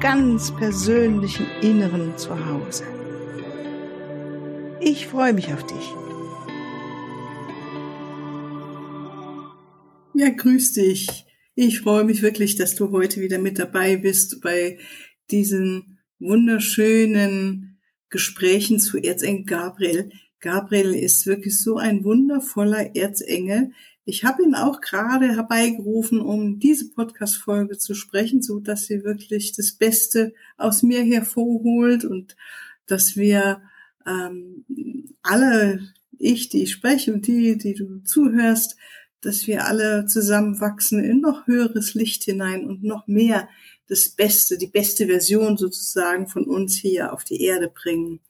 ganz persönlichen Inneren zu Hause. Ich freue mich auf dich. Ja, grüß dich. Ich freue mich wirklich, dass du heute wieder mit dabei bist bei diesen wunderschönen Gesprächen zu Erzengel Gabriel. Gabriel ist wirklich so ein wundervoller Erzengel, ich habe ihn auch gerade herbeigerufen, um diese Podcast-Folge zu sprechen, so dass sie wirklich das Beste aus mir hervorholt und dass wir ähm, alle, ich, die ich spreche und die, die du zuhörst, dass wir alle zusammenwachsen in noch höheres Licht hinein und noch mehr das Beste, die beste Version sozusagen von uns hier auf die Erde bringen.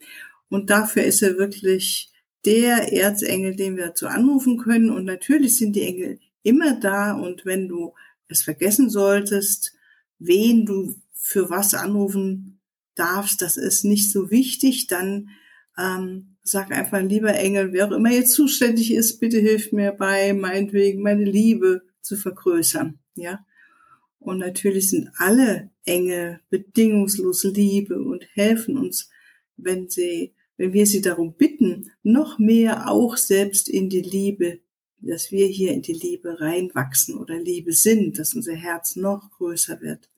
Und dafür ist er wirklich der Erzengel, den wir dazu anrufen können. Und natürlich sind die Engel immer da. Und wenn du es vergessen solltest, wen du für was anrufen darfst, das ist nicht so wichtig, dann ähm, sag einfach, lieber Engel, wer auch immer jetzt zuständig ist, bitte hilf mir bei, meinetwegen meine Liebe zu vergrößern. Ja. Und natürlich sind alle Engel bedingungslos Liebe und helfen uns, wenn sie wenn wir sie darum bitten, noch mehr auch selbst in die Liebe, dass wir hier in die Liebe reinwachsen oder Liebe sind, dass unser Herz noch größer wird.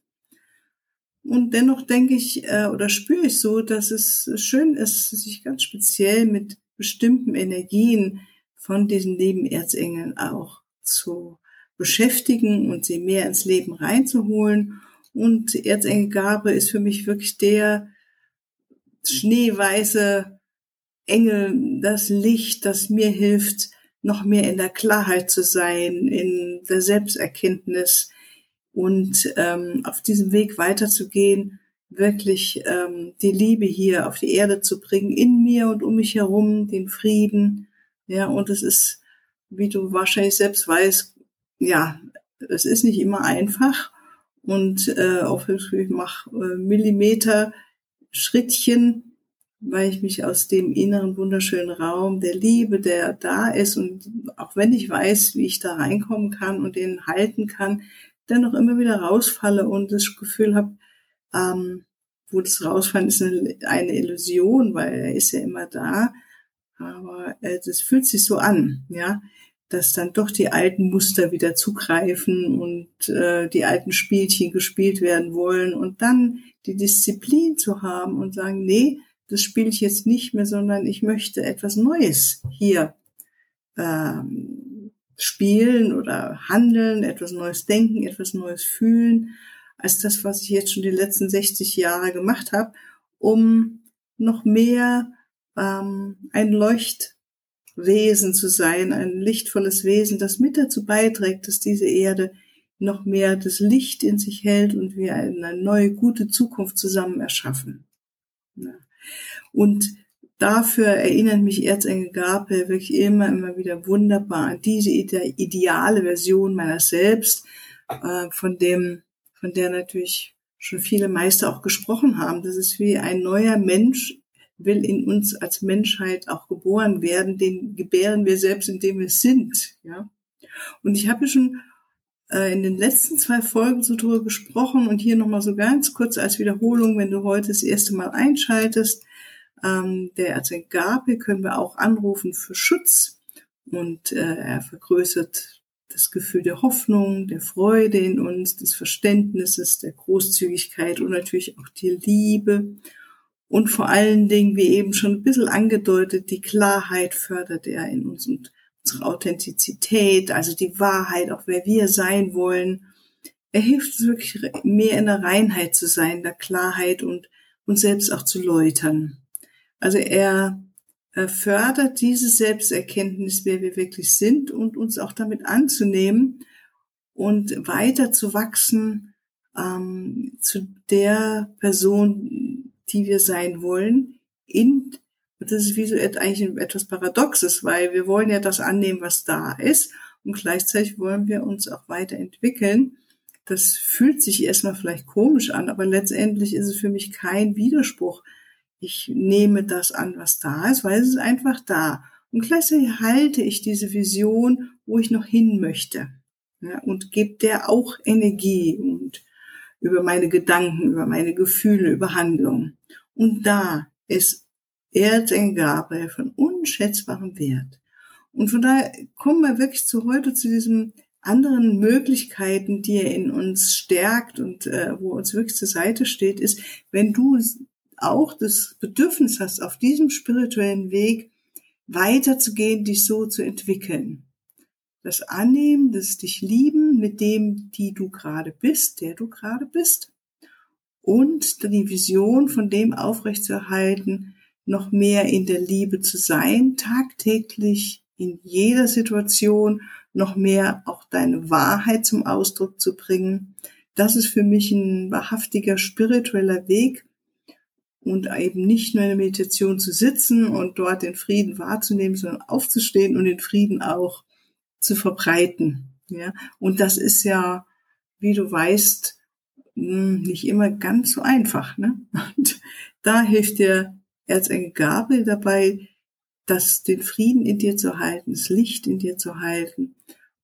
Und dennoch denke ich äh, oder spüre ich so, dass es schön ist, sich ganz speziell mit bestimmten Energien von diesen lieben Erzengeln auch zu beschäftigen und sie mehr ins Leben reinzuholen. Und Erzengel Gabriel ist für mich wirklich der, schneeweiße Engel, das Licht, das mir hilft, noch mehr in der Klarheit zu sein, in der Selbsterkenntnis und ähm, auf diesem Weg weiterzugehen, wirklich ähm, die Liebe hier auf die Erde zu bringen, in mir und um mich herum, den Frieden. Ja, und es ist, wie du wahrscheinlich selbst weißt, ja, es ist nicht immer einfach. Und äh, auch ich mache äh, Millimeter Schrittchen, weil ich mich aus dem inneren wunderschönen Raum der Liebe, der da ist und auch wenn ich weiß, wie ich da reinkommen kann und den halten kann, dennoch immer wieder rausfalle und das Gefühl habe, ähm, wo das Rausfallen ist eine, eine, Illusion, weil er ist ja immer da, aber äh, das fühlt sich so an, ja, dass dann doch die alten Muster wieder zugreifen und äh, die alten Spielchen gespielt werden wollen und dann die Disziplin zu haben und sagen, nee, das spiele ich jetzt nicht mehr, sondern ich möchte etwas Neues hier ähm, spielen oder handeln, etwas Neues denken, etwas Neues fühlen, als das, was ich jetzt schon die letzten 60 Jahre gemacht habe, um noch mehr ähm, ein Leuchtwesen zu sein, ein lichtvolles Wesen, das mit dazu beiträgt, dass diese Erde noch mehr das Licht in sich hält und wir eine neue, gute Zukunft zusammen erschaffen. Und dafür erinnert mich Erzengel Gabriel wirklich immer, immer wieder wunderbar an diese ideale Version meiner selbst, äh, von dem, von der natürlich schon viele Meister auch gesprochen haben. Das ist wie ein neuer Mensch will in uns als Menschheit auch geboren werden, den gebären wir selbst, indem wir sind, ja. Und ich habe schon äh, in den letzten zwei Folgen so drüber gesprochen und hier nochmal so ganz kurz als Wiederholung, wenn du heute das erste Mal einschaltest. Ähm, der Erzengel Gabriel können wir auch anrufen für Schutz und äh, er vergrößert das Gefühl der Hoffnung, der Freude in uns, des Verständnisses, der Großzügigkeit und natürlich auch die Liebe. Und vor allen Dingen, wie eben schon ein bisschen angedeutet, die Klarheit fördert er in uns und unsere Authentizität, also die Wahrheit, auch wer wir sein wollen. Er hilft uns wirklich mehr in der Reinheit zu sein, der Klarheit und uns selbst auch zu läutern. Also er, er fördert diese Selbsterkenntnis, wer wir wirklich sind und uns auch damit anzunehmen und weiter zu wachsen ähm, zu der Person, die wir sein wollen, in, das ist wie so eigentlich etwas Paradoxes, weil wir wollen ja das annehmen, was da ist und gleichzeitig wollen wir uns auch weiterentwickeln. Das fühlt sich erstmal vielleicht komisch an, aber letztendlich ist es für mich kein Widerspruch. Ich nehme das an, was da ist, weil es ist einfach da. Und gleichzeitig halte ich diese Vision, wo ich noch hin möchte. Ja, und gebe der auch Energie und über meine Gedanken, über meine Gefühle, über Handlungen. Und da ist Erzengel von unschätzbarem Wert. Und von daher kommen wir wirklich zu heute zu diesen anderen Möglichkeiten, die er in uns stärkt und äh, wo uns wirklich zur Seite steht, ist, wenn du auch das Bedürfnis hast, auf diesem spirituellen Weg weiterzugehen, dich so zu entwickeln. Das Annehmen, das dich lieben mit dem, die du gerade bist, der du gerade bist. Und die Vision von dem aufrechtzuerhalten, noch mehr in der Liebe zu sein, tagtäglich in jeder Situation noch mehr auch deine Wahrheit zum Ausdruck zu bringen. Das ist für mich ein wahrhaftiger spiritueller Weg und eben nicht nur in der Meditation zu sitzen und dort den Frieden wahrzunehmen, sondern aufzustehen und den Frieden auch zu verbreiten. Ja, und das ist ja, wie du weißt, nicht immer ganz so einfach. Ne? Und da hilft dir Erzengel Gabriel dabei, das, den Frieden in dir zu halten, das Licht in dir zu halten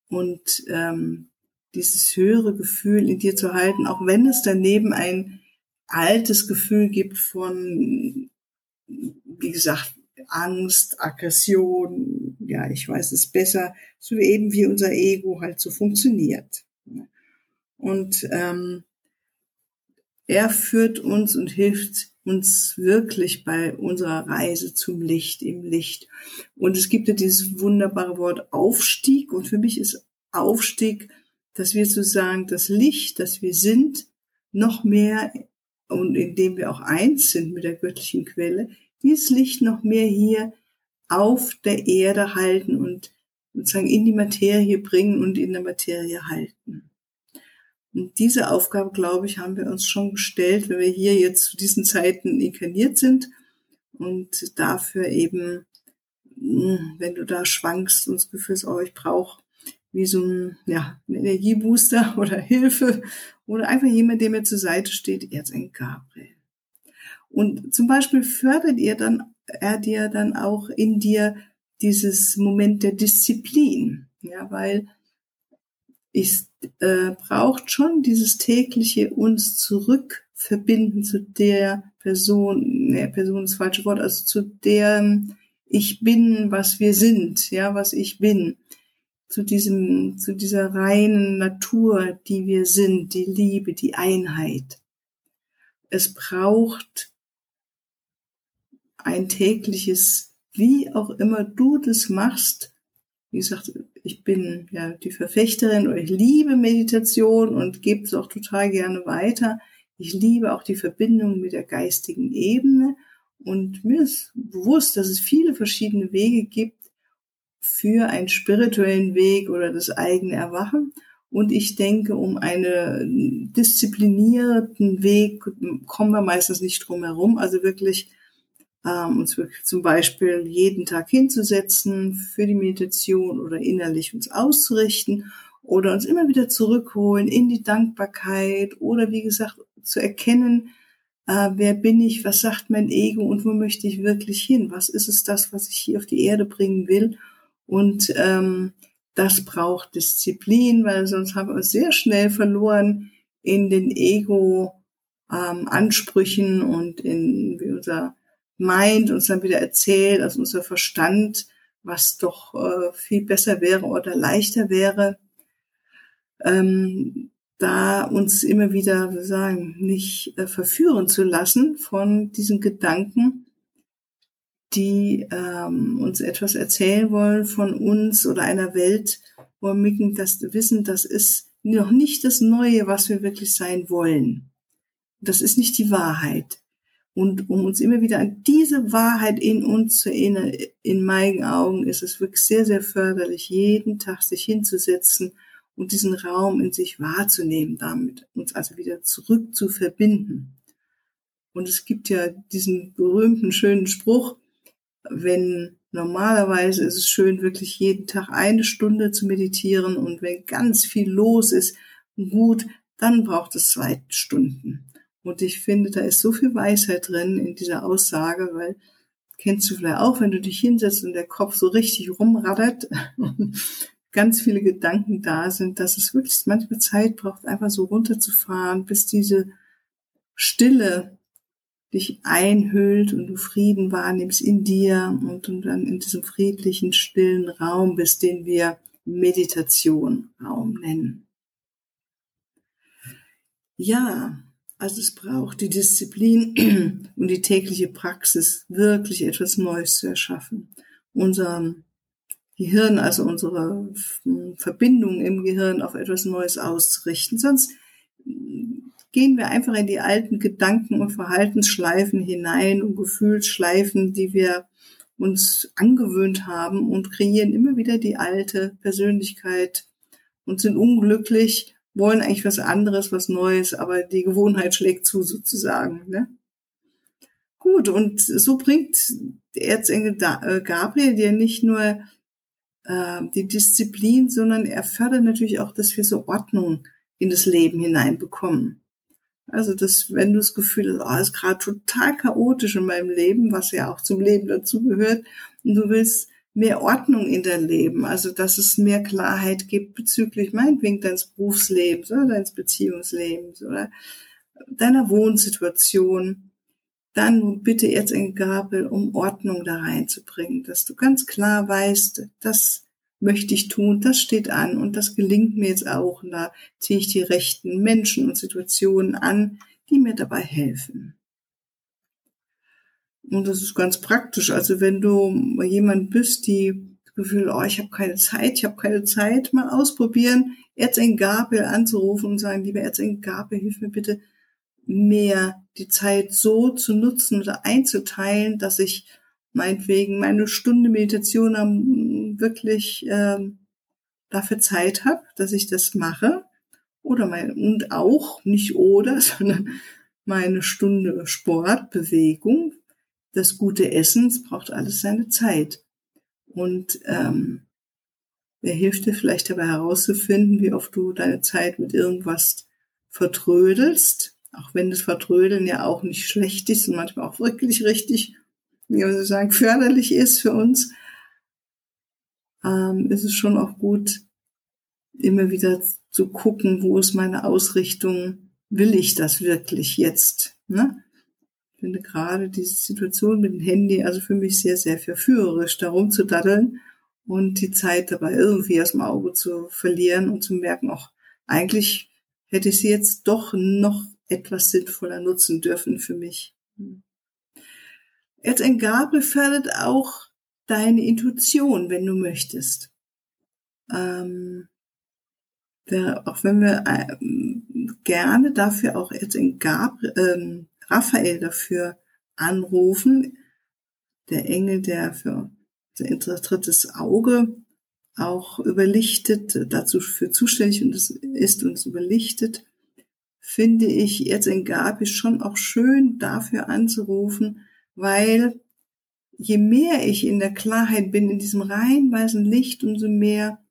und ähm, dieses höhere Gefühl in dir zu halten, auch wenn es daneben ein altes Gefühl gibt von, wie gesagt, Angst, Aggression, ja, ich weiß es besser, so eben wie unser Ego halt so funktioniert. Und ähm, er führt uns und hilft uns wirklich bei unserer Reise zum Licht, im Licht. Und es gibt ja dieses wunderbare Wort Aufstieg. Und für mich ist Aufstieg, dass wir sozusagen das Licht, das wir sind, noch mehr und indem wir auch eins sind mit der göttlichen Quelle, dieses Licht noch mehr hier auf der Erde halten und sozusagen in die Materie bringen und in der Materie halten. Und diese Aufgabe, glaube ich, haben wir uns schon gestellt, wenn wir hier jetzt zu diesen Zeiten inkarniert sind und dafür eben, hm, wenn du da schwankst und das Gefühl hast, oh, ich brauche wie so ein, ja, ein Energiebooster oder Hilfe oder einfach jemand, der mir zur Seite steht, Erzengel Gabriel. Und zum Beispiel fördert ihr dann, er dir dann auch in dir dieses Moment der Disziplin, ja, weil es äh, braucht schon dieses tägliche uns zurück verbinden zu der Person, ne, Person ist das falsche Wort, also zu der ich bin, was wir sind, ja, was ich bin, zu diesem, zu dieser reinen Natur, die wir sind, die Liebe, die Einheit. Es braucht ein tägliches, wie auch immer du das machst, wie gesagt, ich bin ja die Verfechterin oder ich liebe Meditation und gebe es auch total gerne weiter. Ich liebe auch die Verbindung mit der geistigen Ebene und mir ist bewusst, dass es viele verschiedene Wege gibt für einen spirituellen Weg oder das eigene Erwachen. Und ich denke, um einen disziplinierten Weg kommen wir meistens nicht drum herum. Also wirklich ähm, uns wirklich zum Beispiel jeden Tag hinzusetzen für die Meditation oder innerlich uns auszurichten oder uns immer wieder zurückholen in die Dankbarkeit oder wie gesagt zu erkennen, äh, wer bin ich, was sagt mein Ego und wo möchte ich wirklich hin, was ist es das, was ich hier auf die Erde bringen will? Und ähm, das braucht Disziplin, weil sonst haben wir uns sehr schnell verloren in den Ego-Ansprüchen ähm, und in wie unser meint, uns dann wieder erzählt, also unser Verstand, was doch äh, viel besser wäre oder leichter wäre, ähm, da uns immer wieder, wir sagen, nicht äh, verführen zu lassen von diesen Gedanken, die ähm, uns etwas erzählen wollen von uns oder einer Welt, wo wir das wissen, das ist noch nicht das Neue, was wir wirklich sein wollen. Das ist nicht die Wahrheit. Und um uns immer wieder an diese Wahrheit in uns zu erinnern, in meinen Augen ist es wirklich sehr, sehr förderlich, jeden Tag sich hinzusetzen und diesen Raum in sich wahrzunehmen, damit uns also wieder zurück zu verbinden. Und es gibt ja diesen berühmten schönen Spruch, wenn normalerweise ist es schön, wirklich jeden Tag eine Stunde zu meditieren und wenn ganz viel los ist, gut, dann braucht es zwei Stunden. Und ich finde, da ist so viel Weisheit drin in dieser Aussage, weil kennst du vielleicht auch, wenn du dich hinsetzt und der Kopf so richtig rumraddert und ganz viele Gedanken da sind, dass es wirklich manchmal Zeit braucht, einfach so runterzufahren, bis diese Stille dich einhüllt und du Frieden wahrnimmst in dir und du dann in diesem friedlichen, stillen Raum bist, den wir Meditation Raum nennen. Ja, also es braucht die Disziplin und die tägliche Praxis, wirklich etwas Neues zu erschaffen. Unser Gehirn, also unsere Verbindung im Gehirn auf etwas Neues auszurichten. Sonst gehen wir einfach in die alten Gedanken und Verhaltensschleifen hinein und Gefühlsschleifen, die wir uns angewöhnt haben und kreieren immer wieder die alte Persönlichkeit und sind unglücklich, wollen eigentlich was anderes, was Neues, aber die Gewohnheit schlägt zu sozusagen. Ne? Gut, und so bringt Erzengel äh, Gabriel dir nicht nur äh, die Disziplin, sondern er fördert natürlich auch, dass wir so Ordnung in das Leben hineinbekommen. Also, dass, wenn du das Gefühl hast, oh, ist gerade total chaotisch in meinem Leben, was ja auch zum Leben dazugehört, und du willst mehr Ordnung in dein Leben, also dass es mehr Klarheit gibt bezüglich meinetwegen deines Berufslebens oder deines Beziehungslebens oder deiner Wohnsituation, dann bitte jetzt in Gabel, um Ordnung da reinzubringen, dass du ganz klar weißt, das möchte ich tun, das steht an und das gelingt mir jetzt auch. Und da ziehe ich die rechten Menschen und Situationen an, die mir dabei helfen. Und das ist ganz praktisch. Also wenn du jemand bist, die Gefühl, oh, ich habe keine Zeit, ich habe keine Zeit, mal ausprobieren, Erzengabel anzurufen und sagen, lieber Erzengabel, hilf mir bitte mehr die Zeit so zu nutzen oder einzuteilen, dass ich meinetwegen meine Stunde Meditation am, wirklich ähm, dafür Zeit habe, dass ich das mache. Oder mein, und auch, nicht oder, sondern meine Stunde Sport, Bewegung, das gute Essen, es braucht alles seine Zeit. Und ähm, wer hilft dir vielleicht dabei herauszufinden, wie oft du deine Zeit mit irgendwas vertrödelst, auch wenn das Vertrödeln ja auch nicht schlecht ist und manchmal auch wirklich richtig, wie man so sagen, förderlich ist für uns, ähm, ist es schon auch gut, immer wieder zu gucken, wo ist meine Ausrichtung, will ich das wirklich jetzt? Ne? Finde gerade diese Situation mit dem Handy, also für mich sehr, sehr verführerisch, darum zu daddeln und die Zeit dabei irgendwie aus dem Auge zu verlieren und zu merken, auch eigentlich hätte ich sie jetzt doch noch etwas sinnvoller nutzen dürfen für mich. Erzengabel fördert auch deine Intuition, wenn du möchtest. Ähm, der, auch wenn wir äh, gerne dafür auch Erzengabel, ähm, Raphael dafür anrufen, der Engel, der für unser drittes Auge auch überlichtet, dazu für zuständig und es ist uns überlichtet, finde ich jetzt in Gabi schon auch schön dafür anzurufen, weil je mehr ich in der Klarheit bin, in diesem rein weißen Licht, umso mehr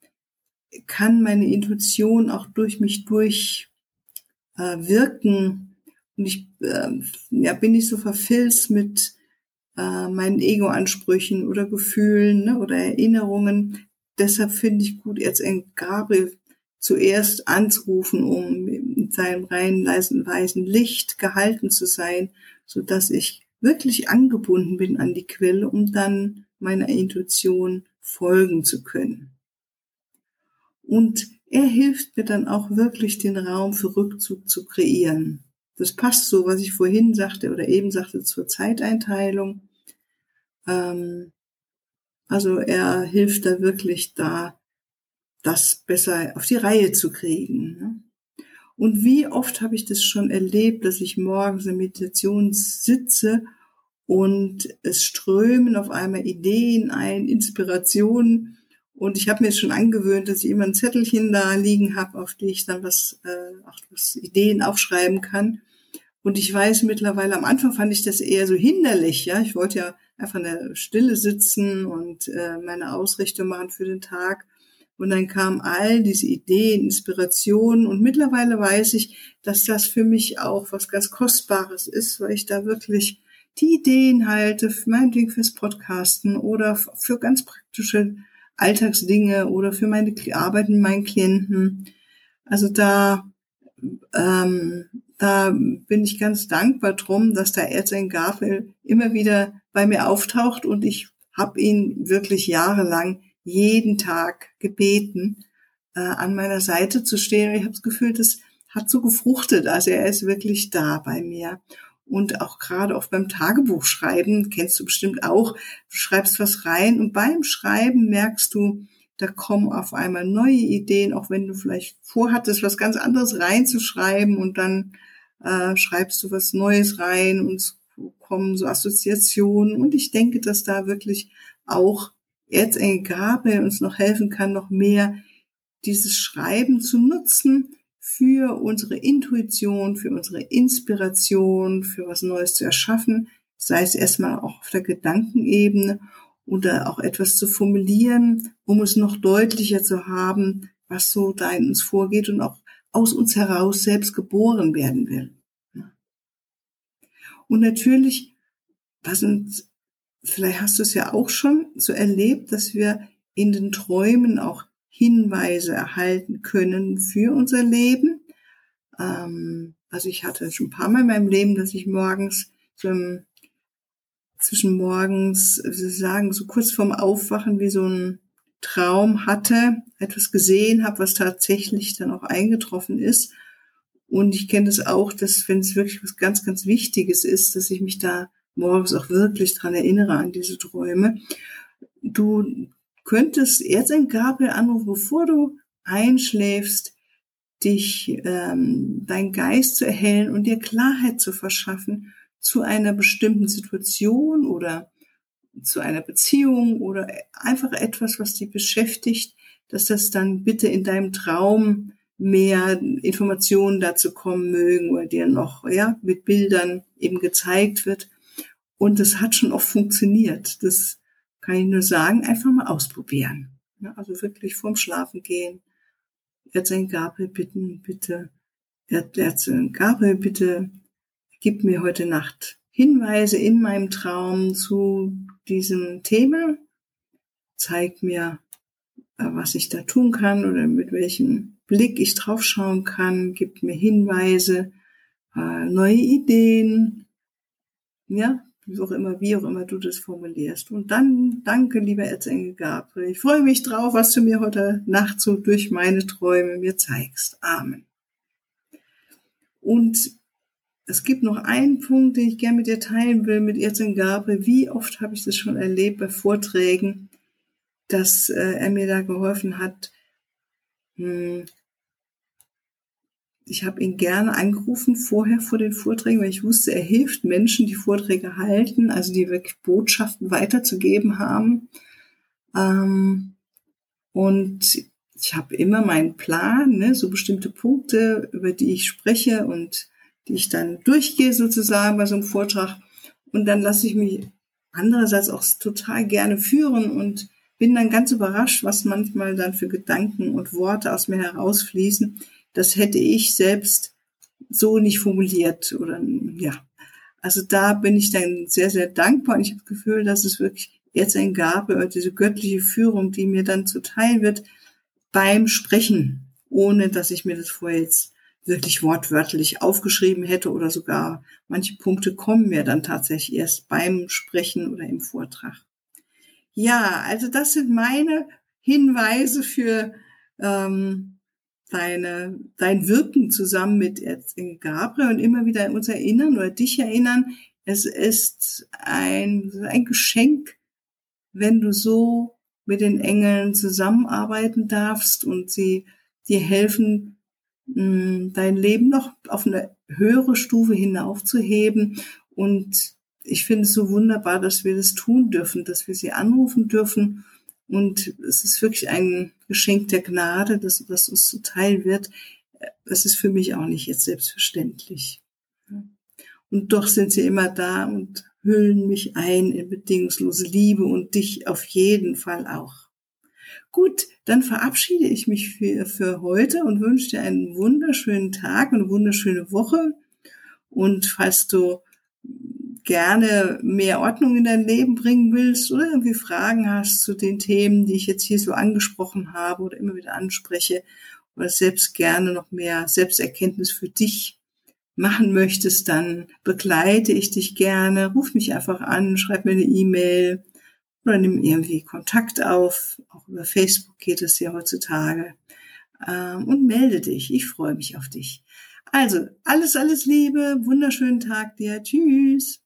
kann meine Intuition auch durch mich durch äh, wirken und ich äh, ja, bin nicht so verfilzt mit äh, meinen Ego-Ansprüchen oder Gefühlen ne, oder Erinnerungen. Deshalb finde ich gut, jetzt in Gabriel zuerst anzurufen, um mit seinem reinen, leisen, weißen Licht gehalten zu sein, so dass ich wirklich angebunden bin an die Quelle, um dann meiner Intuition folgen zu können. Und er hilft mir dann auch wirklich den Raum für Rückzug zu kreieren. Das passt so, was ich vorhin sagte oder eben sagte zur Zeiteinteilung. Ähm, also er hilft da wirklich da, das besser auf die Reihe zu kriegen. Ne? Und wie oft habe ich das schon erlebt, dass ich morgens in Meditation sitze und es strömen auf einmal Ideen ein, Inspirationen. Und ich habe mir jetzt schon angewöhnt, dass ich immer ein Zettelchen da liegen habe, auf die ich dann was, äh, auch was Ideen aufschreiben kann. Und ich weiß mittlerweile, am Anfang fand ich das eher so hinderlich, ja. Ich wollte ja einfach in der Stille sitzen und äh, meine Ausrichtung machen für den Tag. Und dann kamen all diese Ideen, Inspirationen und mittlerweile weiß ich, dass das für mich auch was ganz Kostbares ist, weil ich da wirklich die Ideen halte, meinetwegen fürs Podcasten oder für ganz praktische Alltagsdinge oder für meine Arbeit mit meinen Klienten. Also da, ähm, da bin ich ganz dankbar drum, dass der Erzengel Gabriel immer wieder bei mir auftaucht und ich habe ihn wirklich jahrelang jeden Tag gebeten, äh, an meiner Seite zu stehen. Und ich habe das Gefühl, das hat so gefruchtet. Also er ist wirklich da bei mir. Und auch gerade oft beim Tagebuchschreiben, kennst du bestimmt auch, du schreibst was rein und beim Schreiben merkst du, da kommen auf einmal neue Ideen, auch wenn du vielleicht vorhattest, was ganz anderes reinzuschreiben und dann äh, schreibst du was Neues rein und es kommen so Assoziationen. Und ich denke, dass da wirklich auch Erzengel Gabriel uns noch helfen kann, noch mehr dieses Schreiben zu nutzen für unsere Intuition, für unsere Inspiration, für was Neues zu erschaffen, sei es erstmal auch auf der Gedankenebene oder auch etwas zu formulieren, um es noch deutlicher zu haben, was so da in uns vorgeht und auch aus uns heraus selbst geboren werden will. Und natürlich, was uns vielleicht hast du es ja auch schon so erlebt, dass wir in den Träumen auch Hinweise erhalten können für unser Leben. Ähm, also ich hatte schon ein paar Mal in meinem Leben, dass ich morgens so zwischen morgens, wie soll ich sagen, so kurz vorm Aufwachen wie so ein Traum hatte, etwas gesehen habe, was tatsächlich dann auch eingetroffen ist. Und ich kenne das auch, dass wenn es wirklich was ganz, ganz Wichtiges ist, dass ich mich da morgens auch wirklich dran erinnere an diese Träume. Du könntest jetzt ein Gabriel anrufen, bevor du einschläfst, dich, ähm, dein Geist zu erhellen und dir Klarheit zu verschaffen zu einer bestimmten Situation oder zu einer Beziehung oder einfach etwas, was dich beschäftigt, dass das dann bitte in deinem Traum mehr Informationen dazu kommen mögen oder dir noch, ja, mit Bildern eben gezeigt wird. Und das hat schon oft funktioniert. Das kann ich nur sagen, einfach mal ausprobieren. Also wirklich vorm Schlafen gehen. Erzählen Gabriel bitten, bitte, Erzählen Gabriel bitte, gib mir heute Nacht Hinweise in meinem Traum zu diesem Thema. Zeig mir, äh, was ich da tun kann oder mit welchem Blick ich draufschauen kann. Gib mir Hinweise, äh, neue Ideen. Ja, wie auch immer, wie auch immer du das formulierst. Und dann danke, lieber Erzengel Gabriel. Ich freue mich drauf, was du mir heute Nacht so durch meine Träume mir zeigst. Amen. Und es gibt noch einen Punkt, den ich gerne mit dir teilen will, mit Erzengel Gabriel. Wie oft habe ich das schon erlebt bei Vorträgen, dass äh, er mir da geholfen hat, hm, ich habe ihn gerne angerufen vorher vor den Vorträgen, weil ich wusste, er hilft Menschen, die Vorträge halten, also die wirklich Botschaften weiterzugeben haben. Ähm, und ich habe immer meinen Plan, ne, so bestimmte Punkte, über die ich spreche und die ich dann durchgehe sozusagen bei so einem Vortrag. Und dann lasse ich mich andererseits auch total gerne führen und bin dann ganz überrascht, was manchmal dann für Gedanken und Worte aus mir herausfließen, das hätte ich selbst so nicht formuliert oder ja. Also da bin ich dann sehr, sehr dankbar und ich habe das Gefühl, dass es wirklich jetzt ein Gabe oder diese göttliche Führung, die mir dann zuteil wird beim Sprechen, ohne dass ich mir das vorher jetzt wirklich wortwörtlich aufgeschrieben hätte oder sogar manche Punkte kommen mir dann tatsächlich erst beim Sprechen oder im Vortrag. Ja, also das sind meine Hinweise für ähm, deine, dein Wirken zusammen mit Erzengel Gabriel und immer wieder uns erinnern oder dich erinnern, es ist ein, ein Geschenk, wenn du so mit den Engeln zusammenarbeiten darfst und sie dir helfen, hm, dein Leben noch auf eine höhere Stufe hinaufzuheben. Und ich finde es so wunderbar, dass wir das tun dürfen, dass wir sie anrufen dürfen und es ist wirklich ein Geschenk der Gnade, dass das uns zuteil wird. Es ist für mich auch nicht jetzt selbstverständlich. Und doch sind sie immer da und hüllen mich ein in bedingungslose Liebe und dich auf jeden Fall auch. Gut, dann verabschiede ich mich für, für heute und wünsche dir einen wunderschönen Tag und eine wunderschöne Woche. Und falls du gerne mehr Ordnung in dein Leben bringen willst oder irgendwie Fragen hast zu den Themen, die ich jetzt hier so angesprochen habe oder immer wieder anspreche oder selbst gerne noch mehr Selbsterkenntnis für dich machen möchtest, dann begleite ich dich gerne. Ruf mich einfach an, schreib mir eine E-Mail oder nimm irgendwie Kontakt auf. Auch über Facebook geht es ja heutzutage. Ähm, und melde dich. Ich freue mich auf dich. Also, alles, alles Liebe. Wunderschönen Tag dir. Tschüss.